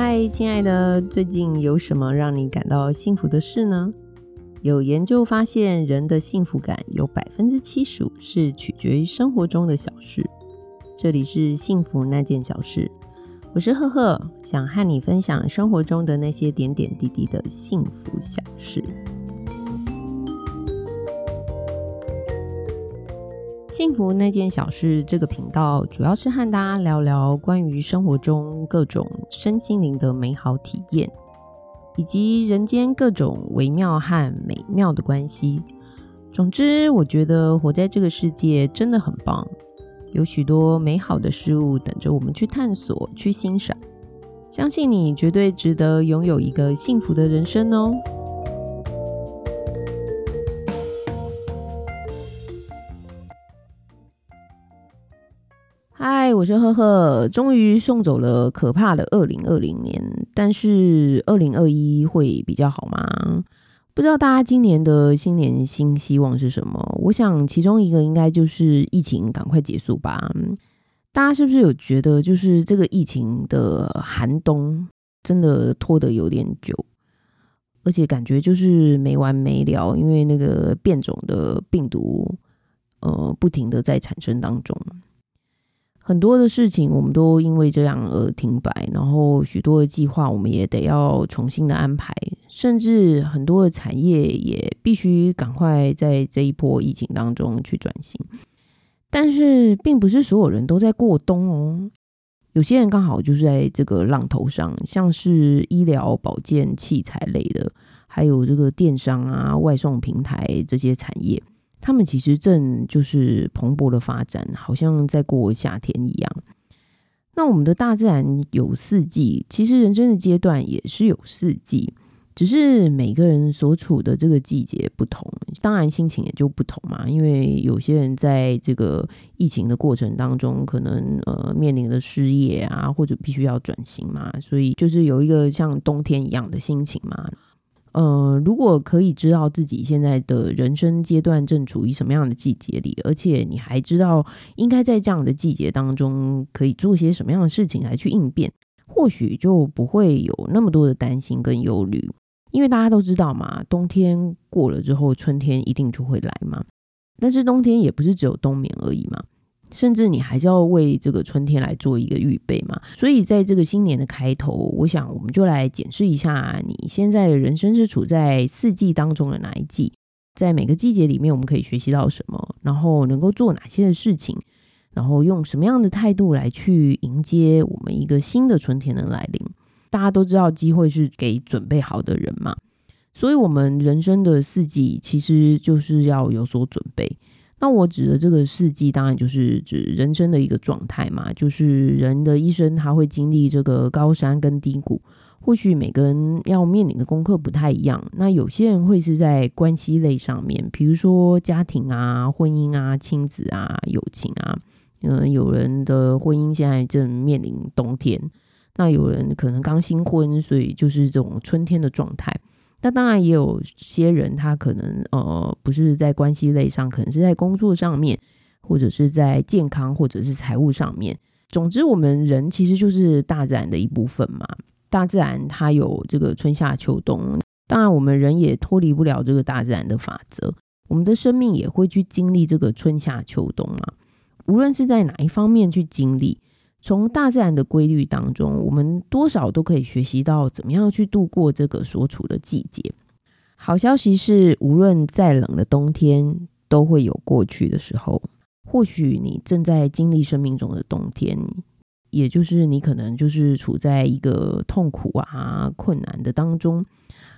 嗨，亲爱的，最近有什么让你感到幸福的事呢？有研究发现，人的幸福感有百分之七十五是取决于生活中的小事。这里是幸福那件小事，我是赫赫，想和你分享生活中的那些点点滴滴的幸福小事。幸福那件小事这个频道主要是和大家聊聊关于生活中各种身心灵的美好体验，以及人间各种微妙和美妙的关系。总之，我觉得活在这个世界真的很棒，有许多美好的事物等着我们去探索、去欣赏。相信你绝对值得拥有一个幸福的人生哦！我是赫赫，终于送走了可怕的二零二零年，但是二零二一会比较好吗？不知道大家今年的新年新希望是什么？我想其中一个应该就是疫情赶快结束吧。大家是不是有觉得，就是这个疫情的寒冬真的拖得有点久，而且感觉就是没完没了，因为那个变种的病毒，呃，不停的在产生当中。很多的事情我们都因为这样而停摆，然后许多的计划我们也得要重新的安排，甚至很多的产业也必须赶快在这一波疫情当中去转型。但是并不是所有人都在过冬哦，有些人刚好就是在这个浪头上，像是医疗保健器材类的，还有这个电商啊、外送平台这些产业。他们其实正就是蓬勃的发展，好像在过夏天一样。那我们的大自然有四季，其实人生的阶段也是有四季，只是每个人所处的这个季节不同，当然心情也就不同嘛。因为有些人在这个疫情的过程当中，可能呃面临的失业啊，或者必须要转型嘛，所以就是有一个像冬天一样的心情嘛。呃，如果可以知道自己现在的人生阶段正处于什么样的季节里，而且你还知道应该在这样的季节当中可以做些什么样的事情来去应变，或许就不会有那么多的担心跟忧虑。因为大家都知道嘛，冬天过了之后，春天一定就会来嘛。但是冬天也不是只有冬眠而已嘛。甚至你还是要为这个春天来做一个预备嘛，所以在这个新年的开头，我想我们就来检视一下你现在的人生是处在四季当中的哪一季，在每个季节里面我们可以学习到什么，然后能够做哪些的事情，然后用什么样的态度来去迎接我们一个新的春天的来临。大家都知道机会是给准备好的人嘛，所以我们人生的四季其实就是要有所准备。那我指的这个四季，当然就是指人生的一个状态嘛，就是人的一生他会经历这个高山跟低谷，或许每个人要面临的功课不太一样。那有些人会是在关系类上面，比如说家庭啊、婚姻啊、亲子啊、友情啊，嗯，有人的婚姻现在正面临冬天，那有人可能刚新婚，所以就是这种春天的状态。那当然也有些人，他可能呃不是在关系类上，可能是在工作上面，或者是在健康或者是财务上面。总之，我们人其实就是大自然的一部分嘛。大自然它有这个春夏秋冬，当然我们人也脱离不了这个大自然的法则。我们的生命也会去经历这个春夏秋冬嘛。无论是在哪一方面去经历。从大自然的规律当中，我们多少都可以学习到怎么样去度过这个所处的季节。好消息是，无论再冷的冬天，都会有过去的时候。或许你正在经历生命中的冬天，也就是你可能就是处在一个痛苦啊、困难的当中，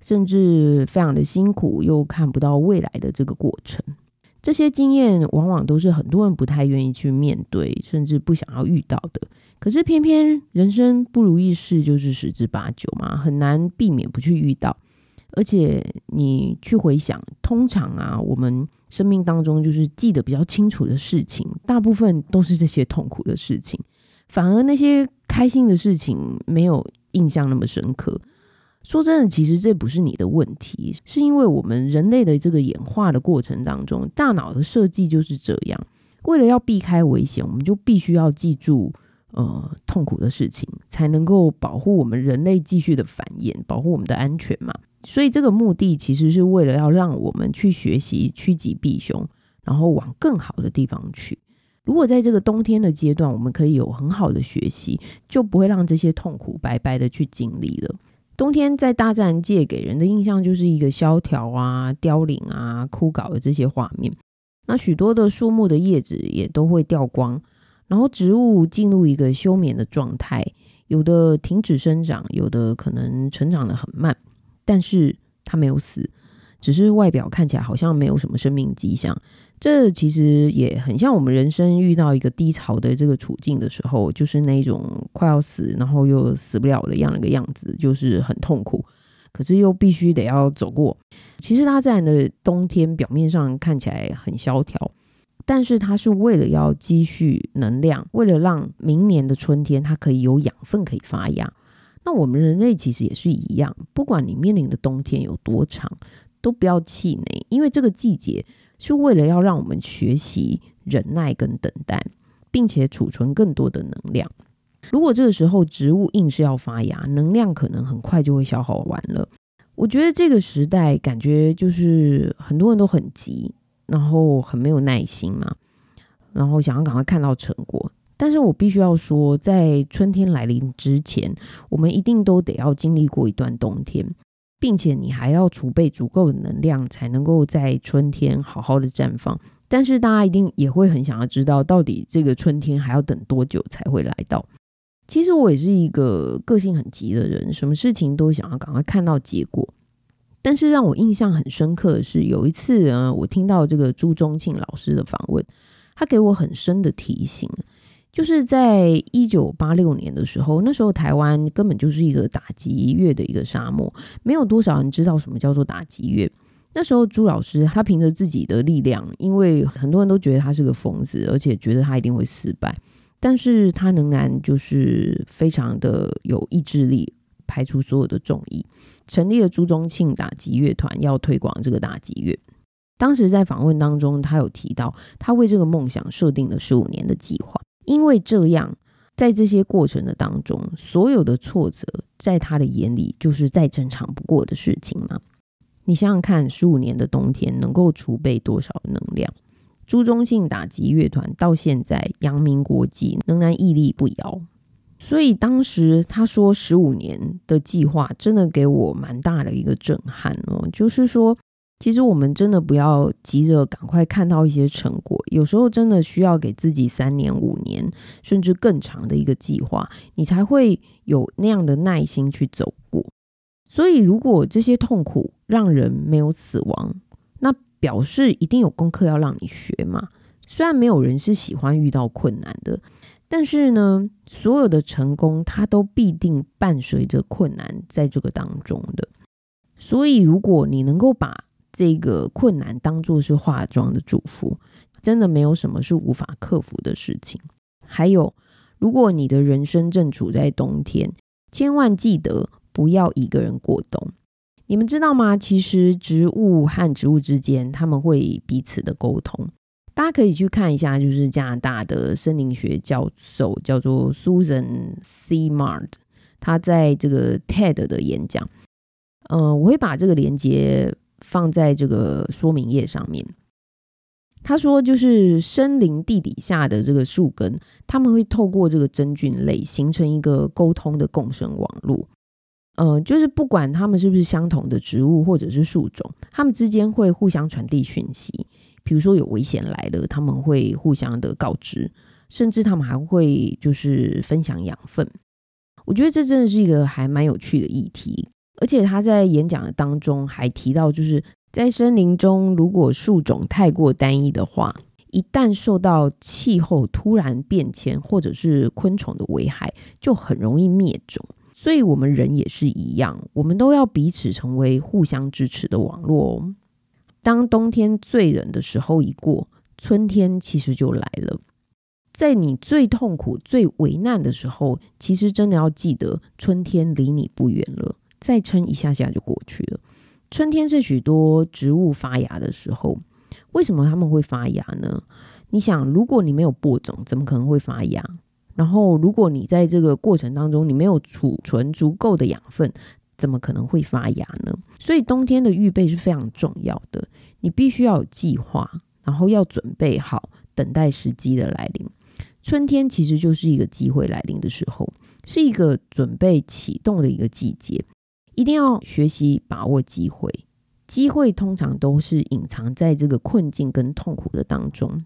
甚至非常的辛苦，又看不到未来的这个过程。这些经验往往都是很多人不太愿意去面对，甚至不想要遇到的。可是偏偏人生不如意事就是十之八九嘛，很难避免不去遇到。而且你去回想，通常啊，我们生命当中就是记得比较清楚的事情，大部分都是这些痛苦的事情，反而那些开心的事情没有印象那么深刻。说真的，其实这不是你的问题，是因为我们人类的这个演化的过程当中，大脑的设计就是这样。为了要避开危险，我们就必须要记住呃痛苦的事情，才能够保护我们人类继续的繁衍，保护我们的安全嘛。所以这个目的其实是为了要让我们去学习趋吉避凶，然后往更好的地方去。如果在这个冬天的阶段，我们可以有很好的学习，就不会让这些痛苦白白的去经历了。冬天在大自然界给人的印象就是一个萧条啊、凋零啊、枯槁的这些画面。那许多的树木的叶子也都会掉光，然后植物进入一个休眠的状态，有的停止生长，有的可能成长的很慢，但是它没有死。只是外表看起来好像没有什么生命迹象，这其实也很像我们人生遇到一个低潮的这个处境的时候，就是那种快要死，然后又死不了的样一个样子，就是很痛苦，可是又必须得要走过。其实大自然的冬天表面上看起来很萧条，但是它是为了要积蓄能量，为了让明年的春天它可以有养分可以发芽。那我们人类其实也是一样，不管你面临的冬天有多长。都不要气馁，因为这个季节是为了要让我们学习忍耐跟等待，并且储存更多的能量。如果这个时候植物硬是要发芽，能量可能很快就会消耗完了。我觉得这个时代感觉就是很多人都很急，然后很没有耐心嘛，然后想要赶快看到成果。但是我必须要说，在春天来临之前，我们一定都得要经历过一段冬天。并且你还要储备足够的能量，才能够在春天好好的绽放。但是大家一定也会很想要知道，到底这个春天还要等多久才会来到？其实我也是一个个性很急的人，什么事情都想要赶快看到结果。但是让我印象很深刻的是，有一次啊，我听到这个朱宗庆老师的访问，他给我很深的提醒。就是在一九八六年的时候，那时候台湾根本就是一个打击乐的一个沙漠，没有多少人知道什么叫做打击乐。那时候朱老师他凭着自己的力量，因为很多人都觉得他是个疯子，而且觉得他一定会失败，但是他仍然就是非常的有意志力，排除所有的众议，成立了朱宗庆打击乐团，要推广这个打击乐。当时在访问当中，他有提到，他为这个梦想设定了十五年的计划。因为这样，在这些过程的当中，所有的挫折，在他的眼里就是再正常不过的事情嘛。你想想看，十五年的冬天能够储备多少能量？朱中信打击乐团到现在扬名国际，仍然屹立不摇。所以当时他说十五年的计划，真的给我蛮大的一个震撼哦，就是说。其实我们真的不要急着赶快看到一些成果，有时候真的需要给自己三年、五年，甚至更长的一个计划，你才会有那样的耐心去走过。所以，如果这些痛苦让人没有死亡，那表示一定有功课要让你学嘛。虽然没有人是喜欢遇到困难的，但是呢，所有的成功它都必定伴随着困难在这个当中的。所以，如果你能够把这个困难当做是化妆的祝福，真的没有什么是无法克服的事情。还有，如果你的人生正处在冬天，千万记得不要一个人过冬。你们知道吗？其实植物和植物之间，他们会彼此的沟通。大家可以去看一下，就是加拿大的森林学教授叫做 Susan C. Mart，他在这个 TED 的演讲，呃，我会把这个连接。放在这个说明页上面。他说，就是森林地底下的这个树根，他们会透过这个真菌类形成一个沟通的共生网络。呃，就是不管他们是不是相同的植物或者是树种，他们之间会互相传递讯息。比如说有危险来了，他们会互相的告知，甚至他们还会就是分享养分。我觉得这真的是一个还蛮有趣的议题。而且他在演讲的当中还提到，就是在森林中，如果树种太过单一的话，一旦受到气候突然变迁或者是昆虫的危害，就很容易灭种。所以，我们人也是一样，我们都要彼此成为互相支持的网络哦。当冬天最冷的时候一过，春天其实就来了。在你最痛苦、最危难的时候，其实真的要记得，春天离你不远了。再撑一下下就过去了。春天是许多植物发芽的时候，为什么他们会发芽呢？你想，如果你没有播种，怎么可能会发芽？然后如果你在这个过程当中你没有储存足够的养分，怎么可能会发芽呢？所以冬天的预备是非常重要的，你必须要有计划，然后要准备好，等待时机的来临。春天其实就是一个机会来临的时候，是一个准备启动的一个季节，一定要学习把握机会。机会通常都是隐藏在这个困境跟痛苦的当中。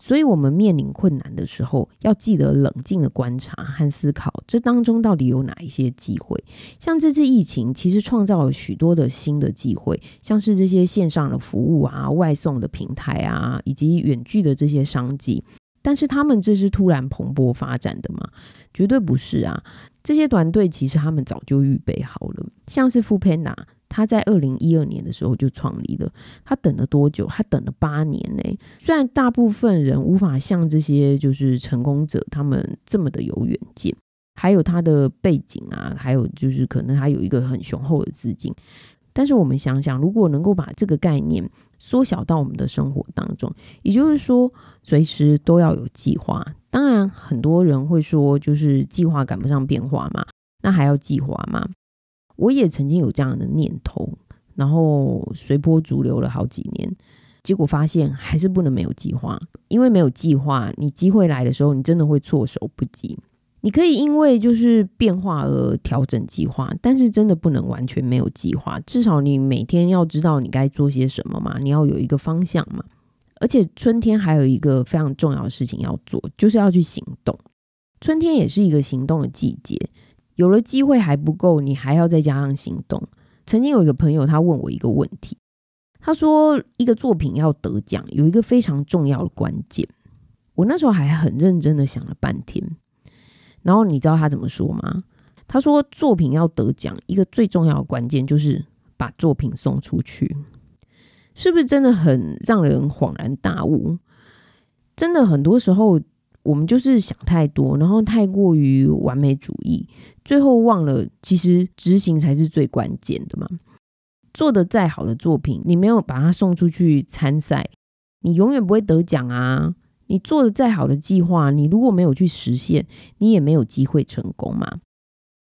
所以，我们面临困难的时候，要记得冷静的观察和思考，这当中到底有哪一些机会？像这次疫情，其实创造了许多的新的机会，像是这些线上的服务啊、外送的平台啊，以及远距的这些商机。但是，他们这是突然蓬勃发展的吗？绝对不是啊！这些团队其实他们早就预备好了，像是 f 佩 p a n a 他在二零一二年的时候就创立了，他等了多久？他等了八年呢。虽然大部分人无法像这些就是成功者他们这么的有远见，还有他的背景啊，还有就是可能他有一个很雄厚的资金，但是我们想想，如果能够把这个概念缩小到我们的生活当中，也就是说随时都要有计划。当然，很多人会说，就是计划赶不上变化嘛，那还要计划吗？我也曾经有这样的念头，然后随波逐流了好几年，结果发现还是不能没有计划，因为没有计划，你机会来的时候，你真的会措手不及。你可以因为就是变化而调整计划，但是真的不能完全没有计划，至少你每天要知道你该做些什么嘛，你要有一个方向嘛。而且春天还有一个非常重要的事情要做，就是要去行动。春天也是一个行动的季节。有了机会还不够，你还要再加上行动。曾经有一个朋友，他问我一个问题，他说一个作品要得奖，有一个非常重要的关键。我那时候还很认真的想了半天，然后你知道他怎么说吗？他说作品要得奖，一个最重要的关键就是把作品送出去。是不是真的很让人恍然大悟？真的很多时候。我们就是想太多，然后太过于完美主义，最后忘了其实执行才是最关键的嘛。做的再好的作品，你没有把它送出去参赛，你永远不会得奖啊。你做的再好的计划，你如果没有去实现，你也没有机会成功嘛。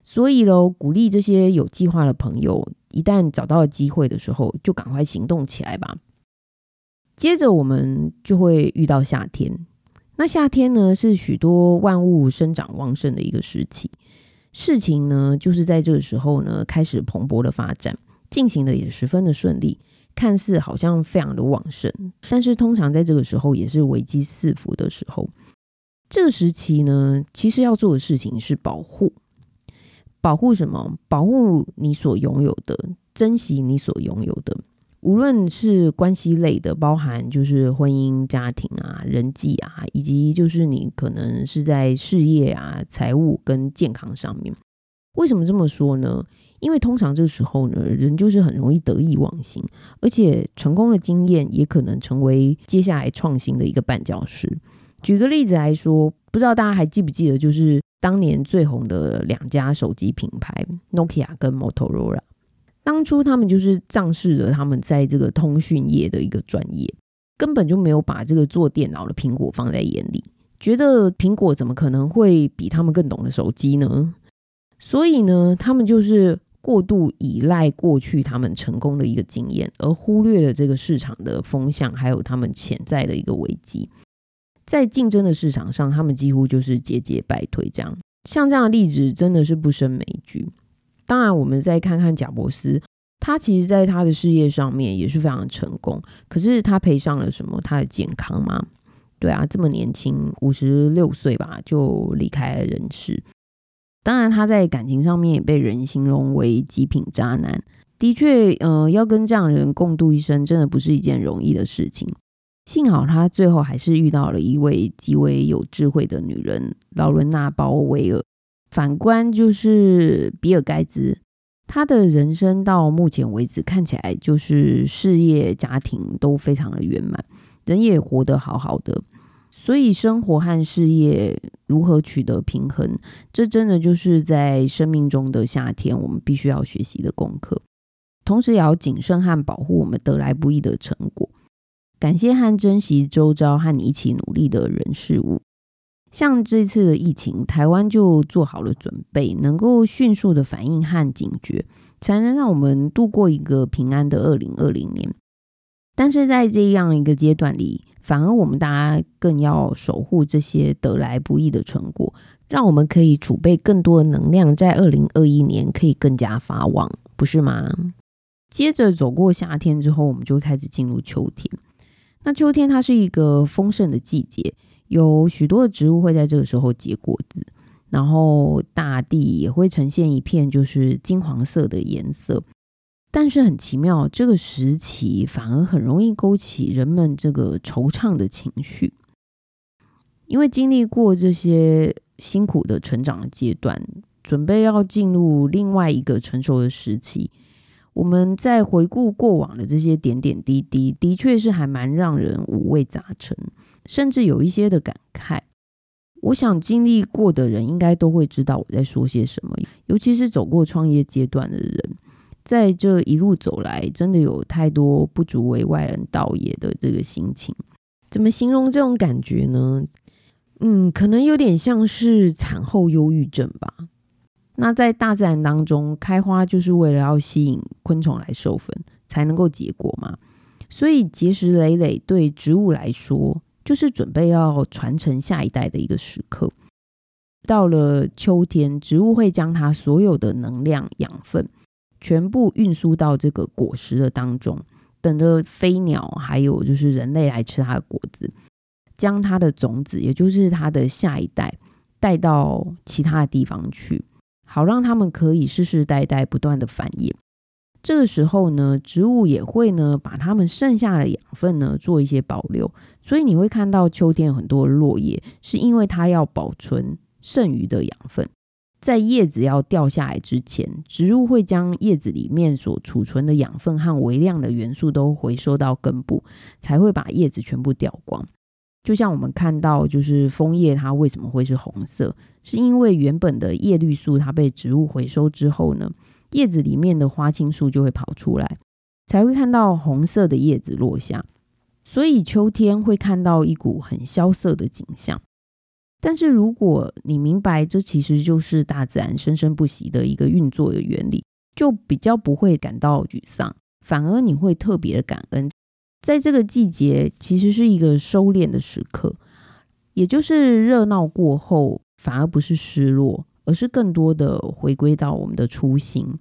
所以喽，鼓励这些有计划的朋友，一旦找到机会的时候，就赶快行动起来吧。接着我们就会遇到夏天。那夏天呢，是许多万物生长旺盛的一个时期，事情呢，就是在这个时候呢，开始蓬勃的发展，进行的也十分的顺利，看似好像非常的旺盛，但是通常在这个时候也是危机四伏的时候。这个时期呢，其实要做的事情是保护，保护什么？保护你所拥有的，珍惜你所拥有的。无论是关系类的，包含就是婚姻、家庭啊、人际啊，以及就是你可能是在事业啊、财务跟健康上面。为什么这么说呢？因为通常这个时候呢，人就是很容易得意忘形，而且成功的经验也可能成为接下来创新的一个绊脚石。举个例子来说，不知道大家还记不记得，就是当年最红的两家手机品牌，Nokia 跟 Motorola。当初他们就是仗势着他们在这个通讯业的一个专业，根本就没有把这个做电脑的苹果放在眼里，觉得苹果怎么可能会比他们更懂的手机呢？所以呢，他们就是过度依赖过去他们成功的一个经验，而忽略了这个市场的风向，还有他们潜在的一个危机。在竞争的市场上，他们几乎就是节节败退。这样，像这样的例子真的是不胜枚举。当然，我们再看看贾伯斯，他其实在他的事业上面也是非常成功。可是他赔上了什么？他的健康吗？对啊，这么年轻，五十六岁吧，就离开了人世。当然，他在感情上面也被人形容为极品渣男。的确，呃，要跟这样的人共度一生，真的不是一件容易的事情。幸好他最后还是遇到了一位极为有智慧的女人——劳伦娜·鲍威尔。反观就是比尔盖茨，他的人生到目前为止看起来就是事业家庭都非常的圆满，人也活得好好的。所以生活和事业如何取得平衡，这真的就是在生命中的夏天我们必须要学习的功课。同时也要谨慎和保护我们得来不易的成果，感谢和珍惜周遭和你一起努力的人事物。像这次的疫情，台湾就做好了准备，能够迅速的反应和警觉，才能让我们度过一个平安的二零二零年。但是在这样一个阶段里，反而我们大家更要守护这些得来不易的成果，让我们可以储备更多的能量，在二零二一年可以更加发旺，不是吗？接着走过夏天之后，我们就会开始进入秋天。那秋天它是一个丰盛的季节。有许多的植物会在这个时候结果子，然后大地也会呈现一片就是金黄色的颜色。但是很奇妙，这个时期反而很容易勾起人们这个惆怅的情绪，因为经历过这些辛苦的成长的阶段，准备要进入另外一个成熟的时期。我们在回顾过往的这些点点滴滴，的确是还蛮让人五味杂陈，甚至有一些的感慨。我想经历过的人应该都会知道我在说些什么，尤其是走过创业阶段的人，在这一路走来，真的有太多不足为外人道也的这个心情。怎么形容这种感觉呢？嗯，可能有点像是产后忧郁症吧。那在大自然当中，开花就是为了要吸引昆虫来授粉，才能够结果嘛。所以结实累累对植物来说，就是准备要传承下一代的一个时刻。到了秋天，植物会将它所有的能量、养分全部运输到这个果实的当中，等着飞鸟还有就是人类来吃它的果子，将它的种子，也就是它的下一代带到其他的地方去。好让他们可以世世代代不断的繁衍。这个时候呢，植物也会呢把它们剩下的养分呢做一些保留。所以你会看到秋天很多落叶，是因为它要保存剩余的养分。在叶子要掉下来之前，植物会将叶子里面所储存的养分和微量的元素都回收到根部，才会把叶子全部掉光。就像我们看到，就是枫叶它为什么会是红色，是因为原本的叶绿素它被植物回收之后呢，叶子里面的花青素就会跑出来，才会看到红色的叶子落下。所以秋天会看到一股很萧瑟的景象。但是如果你明白这其实就是大自然生生不息的一个运作的原理，就比较不会感到沮丧，反而你会特别的感恩。在这个季节，其实是一个收敛的时刻，也就是热闹过后，反而不是失落，而是更多的回归到我们的初心。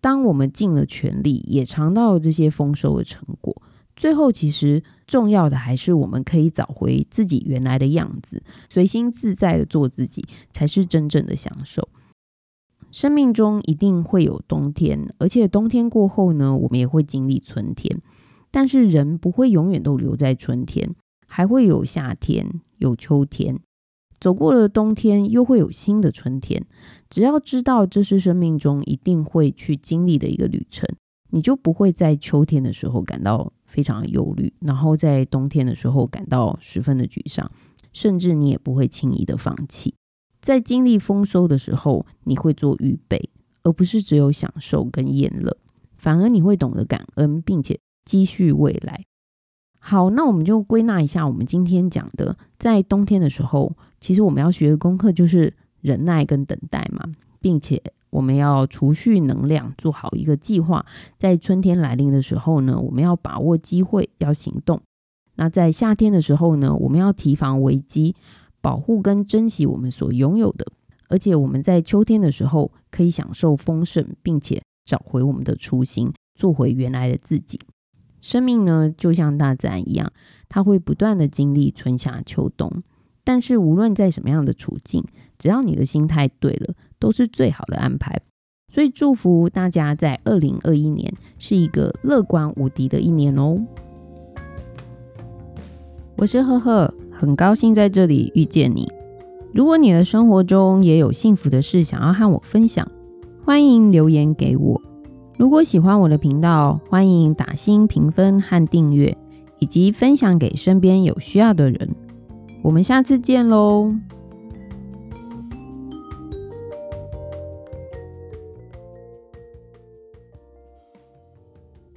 当我们尽了全力，也尝到了这些丰收的成果，最后其实重要的还是我们可以找回自己原来的样子，随心自在的做自己，才是真正的享受。生命中一定会有冬天，而且冬天过后呢，我们也会经历春天。但是人不会永远都留在春天，还会有夏天，有秋天，走过了冬天，又会有新的春天。只要知道这是生命中一定会去经历的一个旅程，你就不会在秋天的时候感到非常忧虑，然后在冬天的时候感到十分的沮丧，甚至你也不会轻易的放弃。在经历丰收的时候，你会做预备，而不是只有享受跟厌乐，反而你会懂得感恩，并且。积蓄未来。好，那我们就归纳一下，我们今天讲的，在冬天的时候，其实我们要学的功课就是忍耐跟等待嘛，并且我们要储蓄能量，做好一个计划。在春天来临的时候呢，我们要把握机会，要行动。那在夏天的时候呢，我们要提防危机，保护跟珍惜我们所拥有的。而且我们在秋天的时候，可以享受丰盛，并且找回我们的初心，做回原来的自己。生命呢，就像大自然一样，它会不断的经历春夏秋冬。但是无论在什么样的处境，只要你的心态对了，都是最好的安排。所以祝福大家在二零二一年是一个乐观无敌的一年哦。我是赫赫，很高兴在这里遇见你。如果你的生活中也有幸福的事想要和我分享，欢迎留言给我。如果喜欢我的频道，欢迎打新评分和订阅，以及分享给身边有需要的人。我们下次见喽！